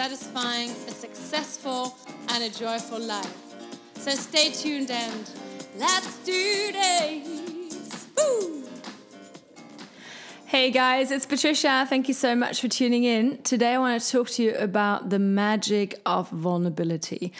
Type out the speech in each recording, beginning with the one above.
satisfying, a successful, and a joyful life. So stay tuned and let's do this! Woo! Hey guys, it's Patricia. Thank you so much for tuning in. Today I want to talk to you about the magic of vulnerability.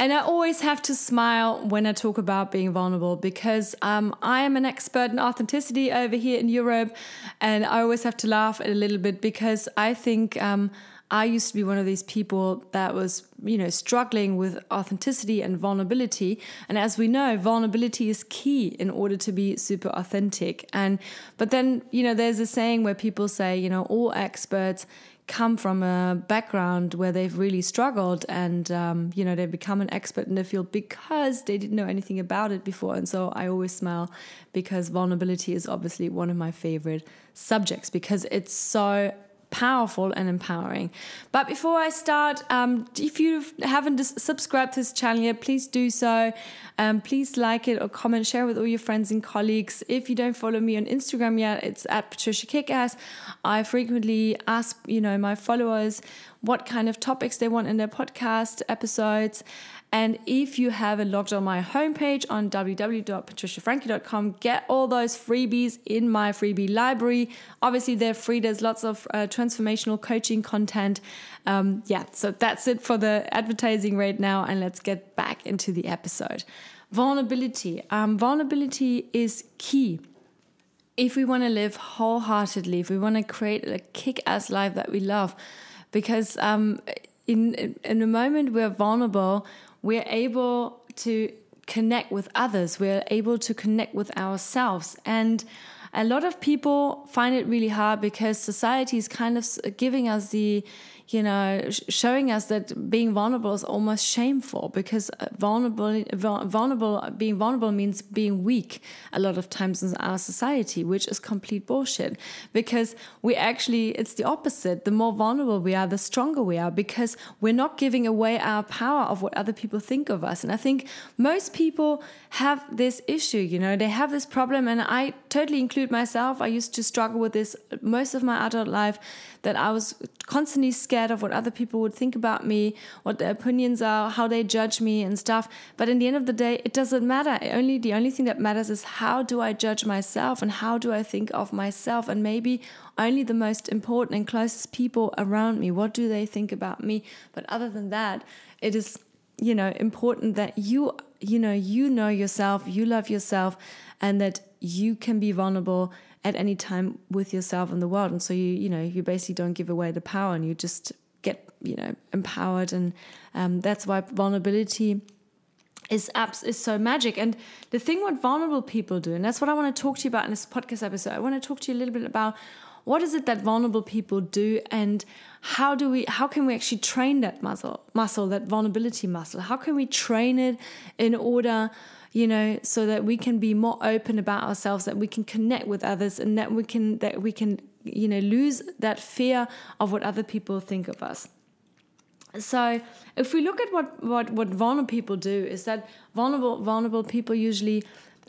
And I always have to smile when I talk about being vulnerable because um, I am an expert in authenticity over here in Europe. And I always have to laugh a little bit because I think um, I used to be one of these people that was, you know, struggling with authenticity and vulnerability. And as we know, vulnerability is key in order to be super authentic. And, but then, you know, there's a saying where people say, you know, all experts, come from a background where they've really struggled and um, you know they've become an expert in the field because they didn't know anything about it before and so i always smile because vulnerability is obviously one of my favorite subjects because it's so powerful and empowering. But before I start, um, if you haven't subscribed to this channel yet, please do so. Um, please like it or comment, share with all your friends and colleagues. If you don't follow me on Instagram yet, it's at Patricia Kickass. I frequently ask, you know, my followers what kind of topics they want in their podcast episodes. And if you haven't logged on my homepage on www.patriciafrankie.com, get all those freebies in my freebie library. Obviously, they're free. There's lots of uh, transformational coaching content. Um, yeah, so that's it for the advertising right now. And let's get back into the episode. Vulnerability. Um, vulnerability is key if we want to live wholeheartedly, if we want to create a kick ass life that we love. Because um, in, in a moment we're vulnerable, we're able to connect with others, we're able to connect with ourselves. And a lot of people find it really hard because society is kind of giving us the you know, showing us that being vulnerable is almost shameful because uh, vulnerable, vulnerable, being vulnerable means being weak a lot of times in our society, which is complete bullshit. Because we actually, it's the opposite. The more vulnerable we are, the stronger we are because we're not giving away our power of what other people think of us. And I think most people have this issue, you know, they have this problem, and I totally include myself. I used to struggle with this most of my adult life that I was constantly scared of what other people would think about me, what their opinions are, how they judge me and stuff. But in the end of the day, it doesn't matter. Only the only thing that matters is how do I judge myself and how do I think of myself and maybe only the most important and closest people around me. What do they think about me? But other than that, it is you know important that you you know you know yourself, you love yourself and that you can be vulnerable at any time with yourself and the world. And so you, you know, you basically don't give away the power and you just get, you know, empowered. And um, that's why vulnerability is apps is so magic. And the thing what vulnerable people do, and that's what I want to talk to you about in this podcast episode. I want to talk to you a little bit about what is it that vulnerable people do and how do we how can we actually train that muscle muscle that vulnerability muscle how can we train it in order you know, so that we can be more open about ourselves, that we can connect with others, and that we can that we can you know lose that fear of what other people think of us. So if we look at what what what vulnerable people do, is that vulnerable vulnerable people usually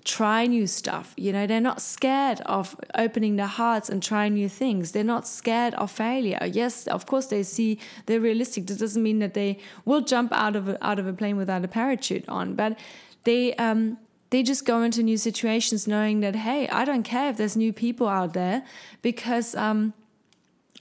try new stuff. You know, they're not scared of opening their hearts and trying new things. They're not scared of failure. Yes, of course they see they're realistic. That doesn't mean that they will jump out of a, out of a plane without a parachute on, but they um, they just go into new situations knowing that hey, I don't care if there's new people out there because um,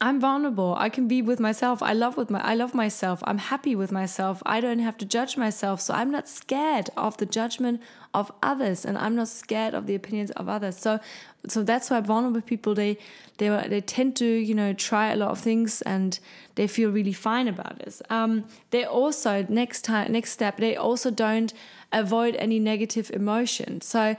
I'm vulnerable. I can be with myself. I love with my I love myself. I'm happy with myself. I don't have to judge myself. So I'm not scared of the judgment of others and I'm not scared of the opinions of others. So so that's why vulnerable people they they they tend to, you know, try a lot of things and they feel really fine about this. Um, they also next time next step, they also don't avoid any negative emotion. So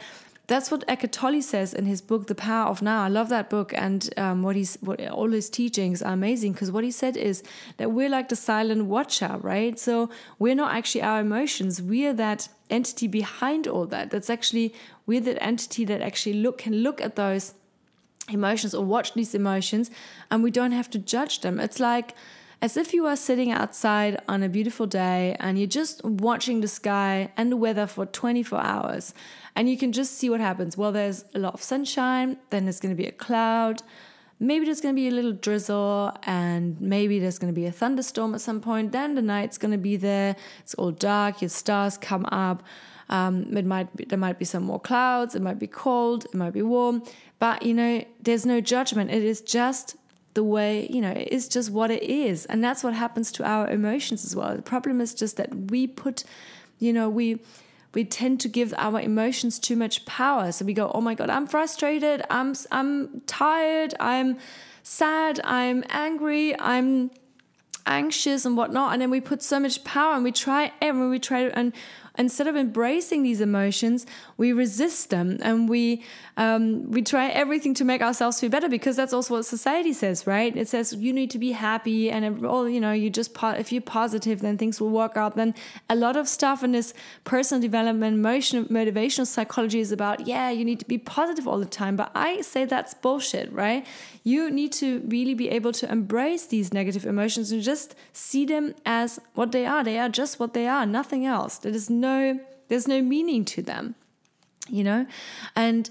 that's what Eckhart Tolle says in his book, The Power of Now. I love that book, and um, what he's what all his teachings are amazing because what he said is that we're like the silent watcher, right? So we're not actually our emotions; we're that entity behind all that. That's actually we're that entity that actually look can look at those emotions or watch these emotions, and we don't have to judge them. It's like as if you are sitting outside on a beautiful day and you're just watching the sky and the weather for 24 hours and you can just see what happens. Well, there's a lot of sunshine, then there's going to be a cloud, maybe there's going to be a little drizzle, and maybe there's going to be a thunderstorm at some point. Then the night's going to be there, it's all dark, your stars come up. Um, it might be, there might be some more clouds, it might be cold, it might be warm, but you know, there's no judgment. It is just the way, you know, it's just what it is. And that's what happens to our emotions as well. The problem is just that we put, you know, we we tend to give our emotions too much power. So we go, "Oh my god, I'm frustrated. I'm I'm tired. I'm sad. I'm angry. I'm anxious and whatnot." And then we put so much power and we try and we try and instead of embracing these emotions, we resist them and we um, we try everything to make ourselves feel better because that's also what society says, right? It says you need to be happy and all you know you just if you're positive then things will work out. Then a lot of stuff in this personal development, emotional, motivational psychology is about yeah you need to be positive all the time, but I say that's bullshit, right? You need to really be able to embrace these negative emotions and just see them as what they are. They are just what they are, nothing else. There is no there's no meaning to them you know? And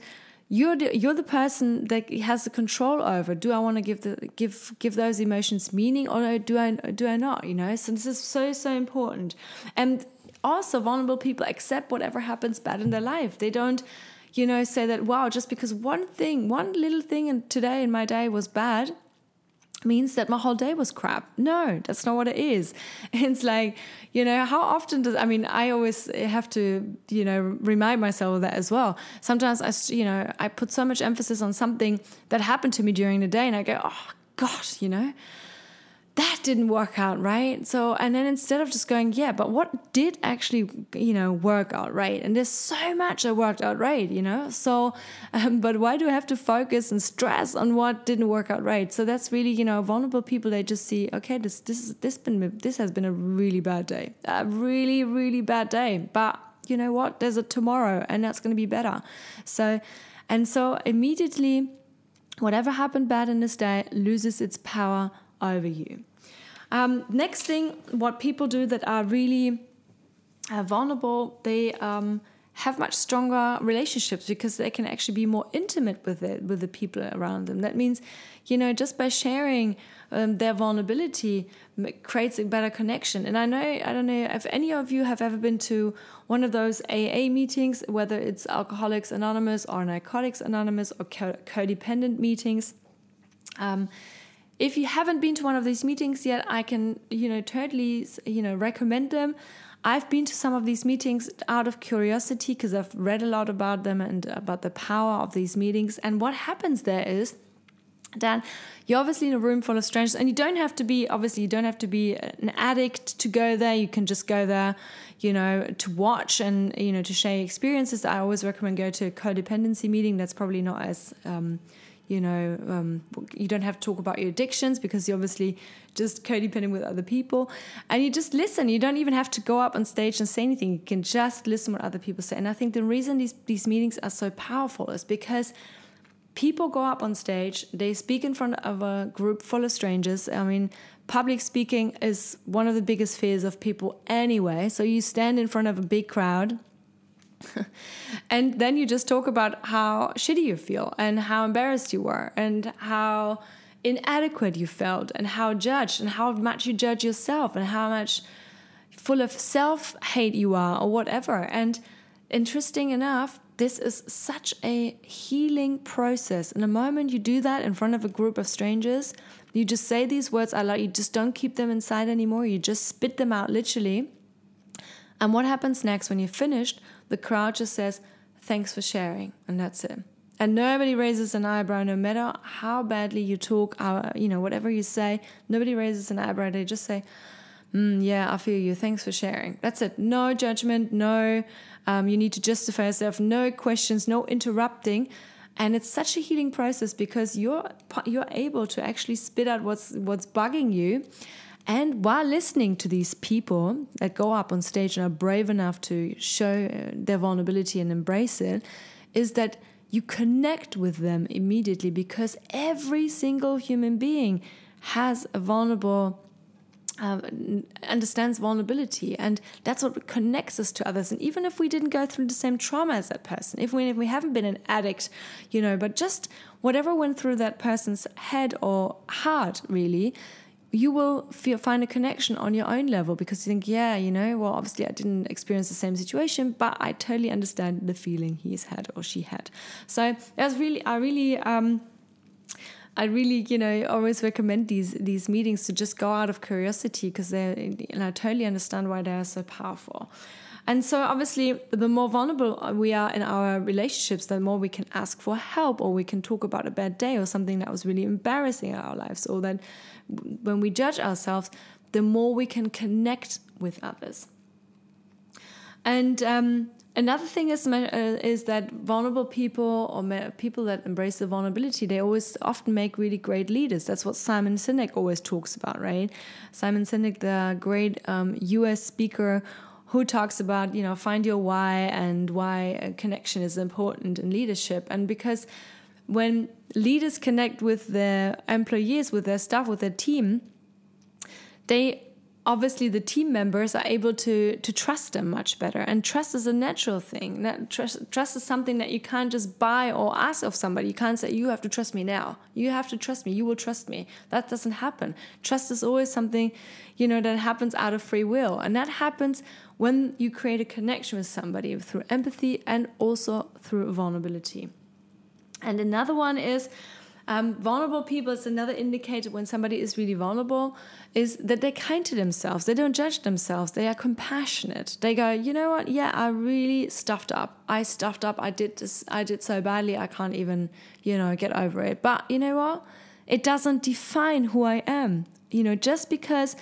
you're the, you're the person that has the control over do i want to give the give give those emotions meaning or do i do i not you know? So this is so so important. And also vulnerable people accept whatever happens bad in their life. They don't you know say that wow just because one thing one little thing in today in my day was bad means that my whole day was crap. No, that's not what it is. It's like, you know, how often does, I mean, I always have to, you know, remind myself of that as well. Sometimes I, you know, I put so much emphasis on something that happened to me during the day and I go, oh, gosh, you know, that didn't work out right? So and then instead of just going yeah but what did actually you know work out right? And there's so much that worked out right you know? So um, but why do i have to focus and stress on what didn't work out right? So that's really you know vulnerable people they just see okay this this is this been this has been a really bad day. A really really bad day. But you know what? There's a tomorrow and that's going to be better. So and so immediately whatever happened bad in this day loses its power over you. Um, next thing, what people do that are really uh, vulnerable, they um, have much stronger relationships because they can actually be more intimate with it with the people around them. That means, you know, just by sharing um, their vulnerability creates a better connection. And I know I don't know if any of you have ever been to one of those AA meetings, whether it's Alcoholics Anonymous or Narcotics Anonymous or codependent meetings. Um, if you haven't been to one of these meetings yet, I can, you know, totally, you know, recommend them. I've been to some of these meetings out of curiosity because I've read a lot about them and about the power of these meetings. And what happens there is that you're obviously in a room full of strangers, and you don't have to be, obviously, you don't have to be an addict to go there. You can just go there, you know, to watch and, you know, to share experiences. I always recommend go to a codependency meeting. That's probably not as, um, you know, um, you don't have to talk about your addictions because you're obviously just codependent with other people. And you just listen. You don't even have to go up on stage and say anything. You can just listen what other people say. And I think the reason these, these meetings are so powerful is because people go up on stage, they speak in front of a group full of strangers. I mean, public speaking is one of the biggest fears of people anyway. So you stand in front of a big crowd and then you just talk about how shitty you feel and how embarrassed you were and how inadequate you felt and how judged and how much you judge yourself and how much full of self hate you are or whatever. And interesting enough, this is such a healing process. And the moment you do that in front of a group of strangers, you just say these words out loud, you just don't keep them inside anymore, you just spit them out literally. And what happens next when you're finished? The crowd just says, Thanks for sharing, and that's it. And nobody raises an eyebrow, no matter how badly you talk, uh, you know, whatever you say, nobody raises an eyebrow. They just say, mm, yeah, I feel you. Thanks for sharing. That's it. No judgment, no, um, you need to justify yourself, no questions, no interrupting. And it's such a healing process because you're you're able to actually spit out what's what's bugging you. And while listening to these people that go up on stage and are brave enough to show uh, their vulnerability and embrace it, is that you connect with them immediately because every single human being has a vulnerable um, understands vulnerability. And that's what connects us to others. And even if we didn't go through the same trauma as that person if we, if we haven't been an addict you know but just whatever went through that person's head or heart really you will feel, find a connection on your own level because you think, yeah, you know, well, obviously I didn't experience the same situation, but I totally understand the feeling he's had or she had. So that's really, I really, um, I really, you know, always recommend these these meetings to just go out of curiosity because they, and I totally understand why they are so powerful. And so, obviously, the more vulnerable we are in our relationships, the more we can ask for help, or we can talk about a bad day or something that was really embarrassing in our lives, or that when we judge ourselves, the more we can connect with others. And um, another thing is uh, is that vulnerable people or people that embrace the vulnerability, they always often make really great leaders. That's what Simon Sinek always talks about, right? Simon Sinek, the great um, U.S. speaker who talks about you know find your why and why connection is important in leadership. And because when leaders connect with their employees, with their staff, with their team, they obviously the team members are able to to trust them much better. And trust is a natural thing. Trust, trust is something that you can't just buy or ask of somebody. You can't say you have to trust me now. You have to trust me. You will trust me. That doesn't happen. Trust is always something you know that happens out of free will. And that happens when you create a connection with somebody through empathy and also through vulnerability and another one is um, vulnerable people is another indicator when somebody is really vulnerable is that they're kind to themselves. They don't judge themselves. They are compassionate. They go, you know what? Yeah, I really stuffed up. I stuffed up. I did this. I did so badly. I can't even, you know, get over it. But you know what? It doesn't define who I am. You know, just because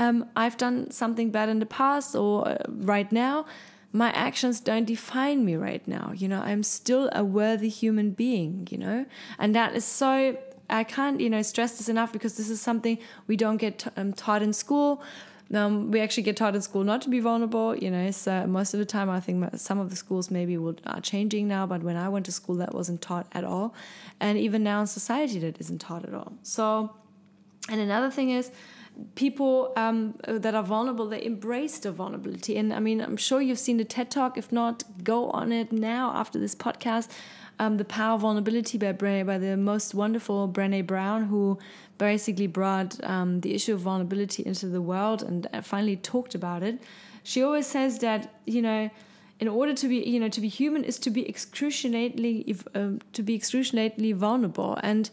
um, I've done something bad in the past or uh, right now my actions don't define me right now. You know, I'm still a worthy human being, you know? And that is so, I can't, you know, stress this enough because this is something we don't get um, taught in school. Um, we actually get taught in school not to be vulnerable, you know. So most of the time, I think some of the schools maybe will, are changing now, but when I went to school, that wasn't taught at all, and even now in society, that isn't taught at all. So, and another thing is, people um, that are vulnerable they embrace the vulnerability. And i mean i'm sure you've seen the ted talk. If not go on it now after this podcast. Um, the power of vulnerability by Brené, by the most wonderful Brené Brown, who basically brought um, the issue of vulnerability into the world and uh, finally talked about it. She always says that you know, in order to be you know to be human is to be excruciatingly uh, to be excruciatingly vulnerable. And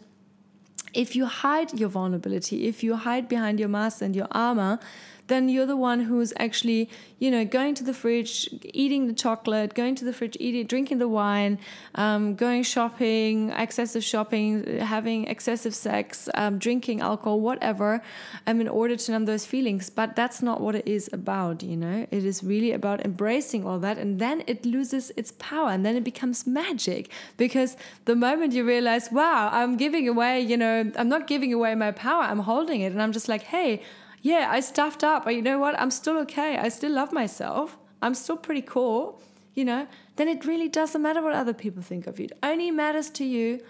if you hide your vulnerability, if you hide behind your mask and your armor, then you're the one who's actually, you know, going to the fridge, eating the chocolate, going to the fridge, eating, drinking the wine, um, going shopping, excessive shopping, having excessive sex, um, drinking alcohol, whatever, um, in order to numb those feelings. But that's not what it is about, you know. It is really about embracing all that, and then it loses its power, and then it becomes magic because the moment you realize, wow, I'm giving away, you know, I'm not giving away my power, I'm holding it, and I'm just like, hey yeah, I stuffed up, but you know what? I'm still okay. I still love myself. I'm still pretty cool, you know, then it really doesn't matter what other people think of you. It only matters to you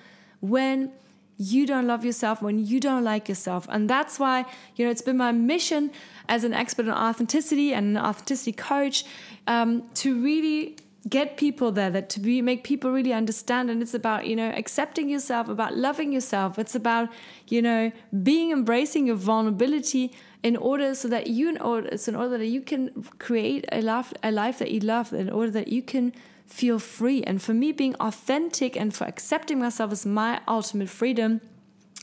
when you don't love yourself, when you don't like yourself. And that's why, you know, it's been my mission as an expert on authenticity and an authenticity coach um, to really get people there that to be make people really understand. And it's about you know accepting yourself about loving yourself. It's about you know being embracing your vulnerability in order so that you in order so in order that you can create a life a life that you love in order that you can feel free. And for me being authentic and for accepting myself is my ultimate freedom.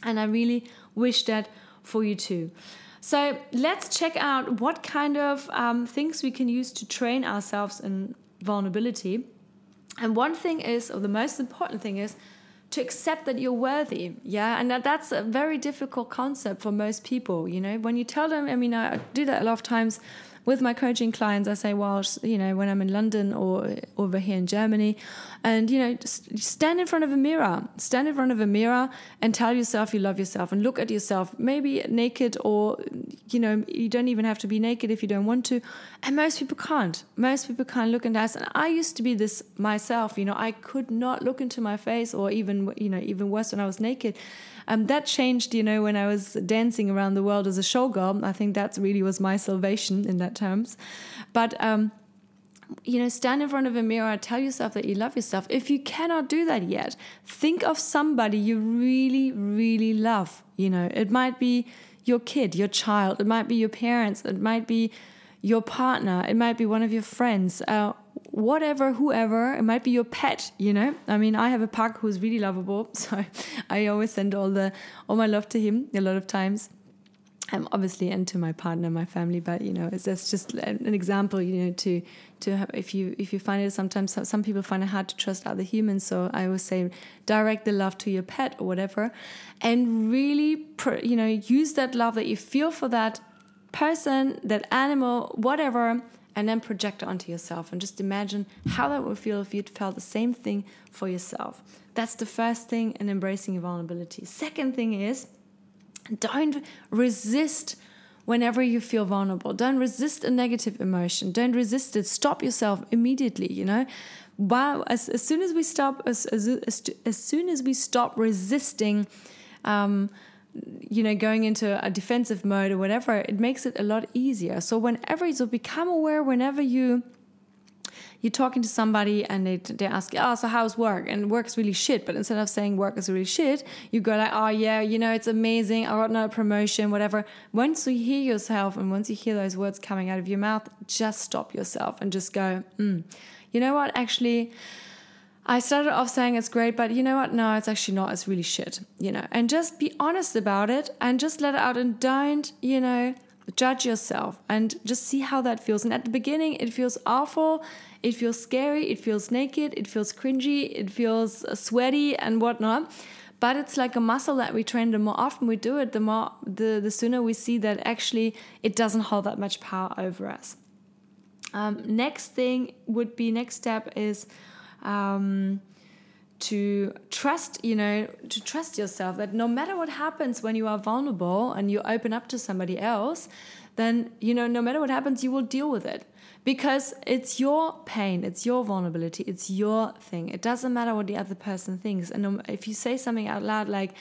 And i really wish that for you too. So let's check out what kind of um, things we can use to train ourselves in vulnerability. And one thing is, or the most important thing is, to accept that you're worthy. Yeah. And that, that's a very difficult concept for most people. You know, when you tell them, I mean, I do that a lot of times with my coaching clients, I say, well, you know, when I'm in London or over here in Germany, and, you know, stand in front of a mirror, stand in front of a mirror and tell yourself you love yourself and look at yourself, maybe naked or, you know, you don't even have to be naked if you don't want to. And most people can't. Most people can't look in that. And I used to be this myself, you know, I could not look into my face or even, you know, even worse when I was naked. Um, that changed, you know, when I was dancing around the world as a showgirl. I think that really was my salvation in that terms. But um, you know, stand in front of a mirror, tell yourself that you love yourself. If you cannot do that yet, think of somebody you really, really love. You know, it might be your kid, your child, it might be your parents, it might be your partner, it might be one of your friends, uh, whatever, whoever, it might be your pet, you know. I mean, I have a pug who's really lovable, so I always send all the all my love to him a lot of times. I'm obviously into my partner, my family, but you know, it's just an example, you know, to to have if you if you find it sometimes some people find it hard to trust other humans. So I always say direct the love to your pet or whatever, and really, you know, use that love that you feel for that person, that animal, whatever, and then project it onto yourself and just imagine how that would feel if you'd felt the same thing for yourself. That's the first thing in embracing your vulnerability. Second thing is don't resist whenever you feel vulnerable. Don't resist a negative emotion. Don't resist it. Stop yourself immediately, you know? Wow, as, as soon as we stop as, as, as, as soon as we stop resisting um, you know going into a defensive mode or whatever it makes it a lot easier so whenever so become aware whenever you you're talking to somebody and they, they ask you, oh, so how's work? And work's really shit. But instead of saying work is really shit, you go like, oh, yeah, you know, it's amazing. I got no promotion, whatever. Once you hear yourself and once you hear those words coming out of your mouth, just stop yourself and just go, mm, you know what? Actually, I started off saying it's great, but you know what? No, it's actually not. It's really shit, you know. And just be honest about it and just let it out and don't, you know, judge yourself and just see how that feels. And at the beginning, it feels awful, it feels scary, it feels naked, it feels cringy, it feels sweaty and whatnot. But it's like a muscle that we train. The more often we do it, the more the, the sooner we see that actually it doesn't hold that much power over us. Um, next thing would be next step is um, to trust, you know, to trust yourself that no matter what happens when you are vulnerable and you open up to somebody else, then, you know, no matter what happens, you will deal with it because it's your pain, it's your vulnerability, it's your thing. It doesn't matter what the other person thinks. And if you say something out loud like,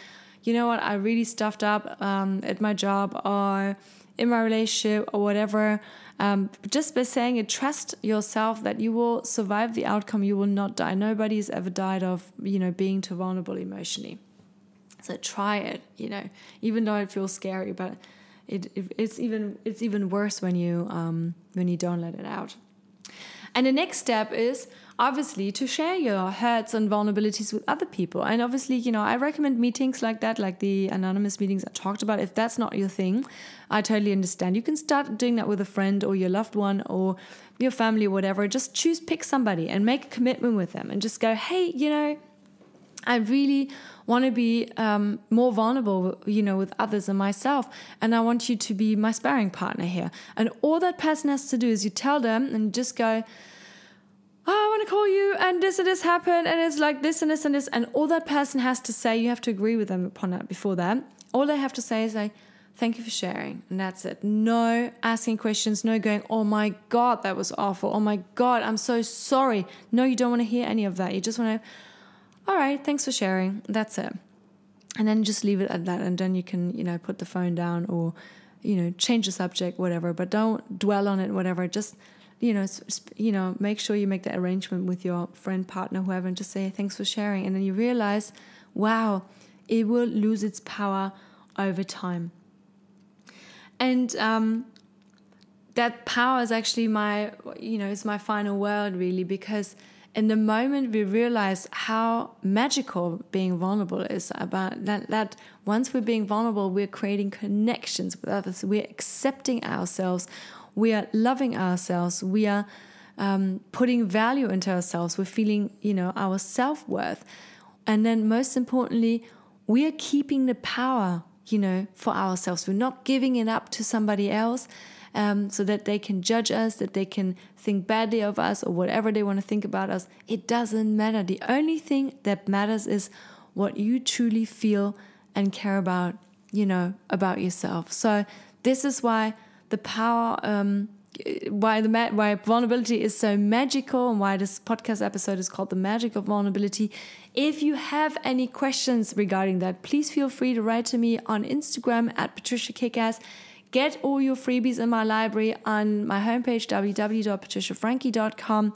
you know what, I really stuffed up um, at my job or in my relationship or whatever, um, just by saying it, trust yourself that you will survive the outcome. You will not die. Nobody has ever died of you know being too vulnerable emotionally. So try it. You know, even though it feels scary, but it, it it's even it's even worse when you um, when you don't let it out. And the next step is obviously to share your hurts and vulnerabilities with other people. And obviously, you know, I recommend meetings like that, like the anonymous meetings I talked about. If that's not your thing, I totally understand. You can start doing that with a friend or your loved one or your family or whatever. Just choose, pick somebody and make a commitment with them and just go, hey, you know, I really want to be um, more vulnerable, you know, with others and myself. And I want you to be my sparring partner here. And all that person has to do is you tell them and just go, oh, I want to call you, and this and this happened, and it's like this and this and this. And all that person has to say, you have to agree with them upon that before that. All they have to say is like, thank you for sharing. And that's it. No asking questions, no going, oh my God, that was awful. Oh my God, I'm so sorry. No, you don't want to hear any of that. You just want to all right, thanks for sharing. That's it. And then just leave it at that. And then you can, you know, put the phone down or, you know, change the subject, whatever. But don't dwell on it, whatever. Just, you know, you know, make sure you make that arrangement with your friend, partner, whoever, and just say thanks for sharing. And then you realize, wow, it will lose its power over time. And um, that power is actually my, you know, it's my final word really because in the moment we realize how magical being vulnerable is about that, that once we're being vulnerable we're creating connections with others we're accepting ourselves we are loving ourselves we are um, putting value into ourselves we're feeling you know our self-worth And then, most importantly, we are keeping the power, you know, for ourselves. We're not giving it up to somebody else um, so that they can judge us, that they can think badly of us, or whatever they want to think about us. It doesn't matter. The only thing that matters is what you truly feel and care about, you know, about yourself. So, this is why the power. Um, why the why vulnerability is so magical and why this podcast episode is called the magic of vulnerability. If you have any questions regarding that please feel free to write to me on instagram at patricia kickass. Get all your freebies in my library on my homepage www.patriciafrankie.com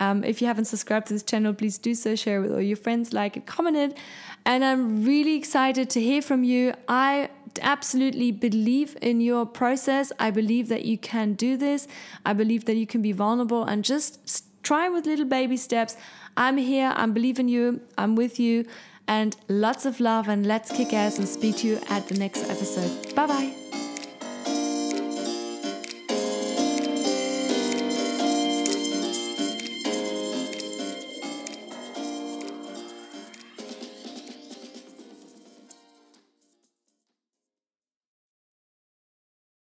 um, if you haven't subscribed to this channel please do so. Share with all your friends like it comment it. And i'm really excited to hear from you. I absolutely believe in your process. I believe that you can do this. I believe that you can be vulnerable and just try with little baby steps. I'm here. I'm believing you. I'm with you. And lots of love and let's kick ass and speak to you at the next episode. Bye bye.